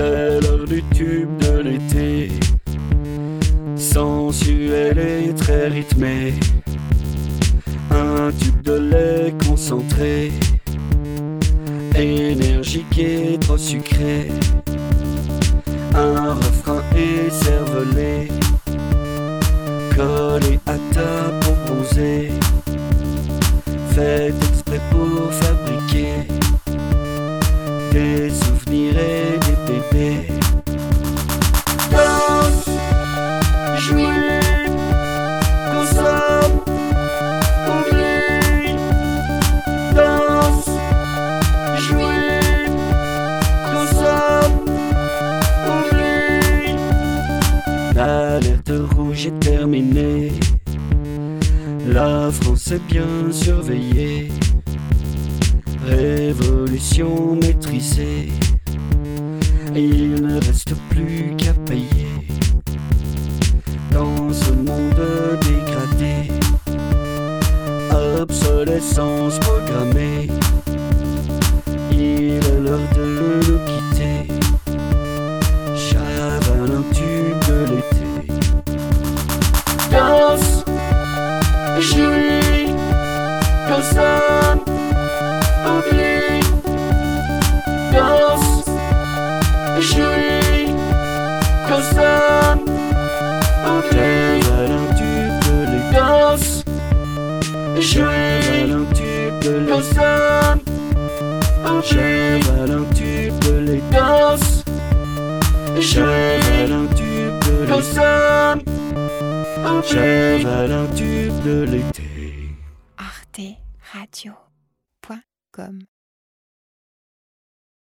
C'est l'heure du tube de l'été, sensuel et très rythmé. Un tube de lait concentré, énergique et trop sucré. Un refrain et cervelé, collé à ta peau bronzée. Fait exprès pour fabriquer des souvenirs et L'alerte rouge est terminée. La France est bien surveillée. Révolution maîtrisée. Il ne reste plus qu'à payer. Dans ce monde dégradé. Obsolescence programmée. Il est l'heure de Danse, oublie. Danse, jouis, consomme, oublie. Chavale un tube de l'été. Danse, jouis, un tube de l'été. Consomme, Cheval un tube Cheval un de l'été. arteradio.com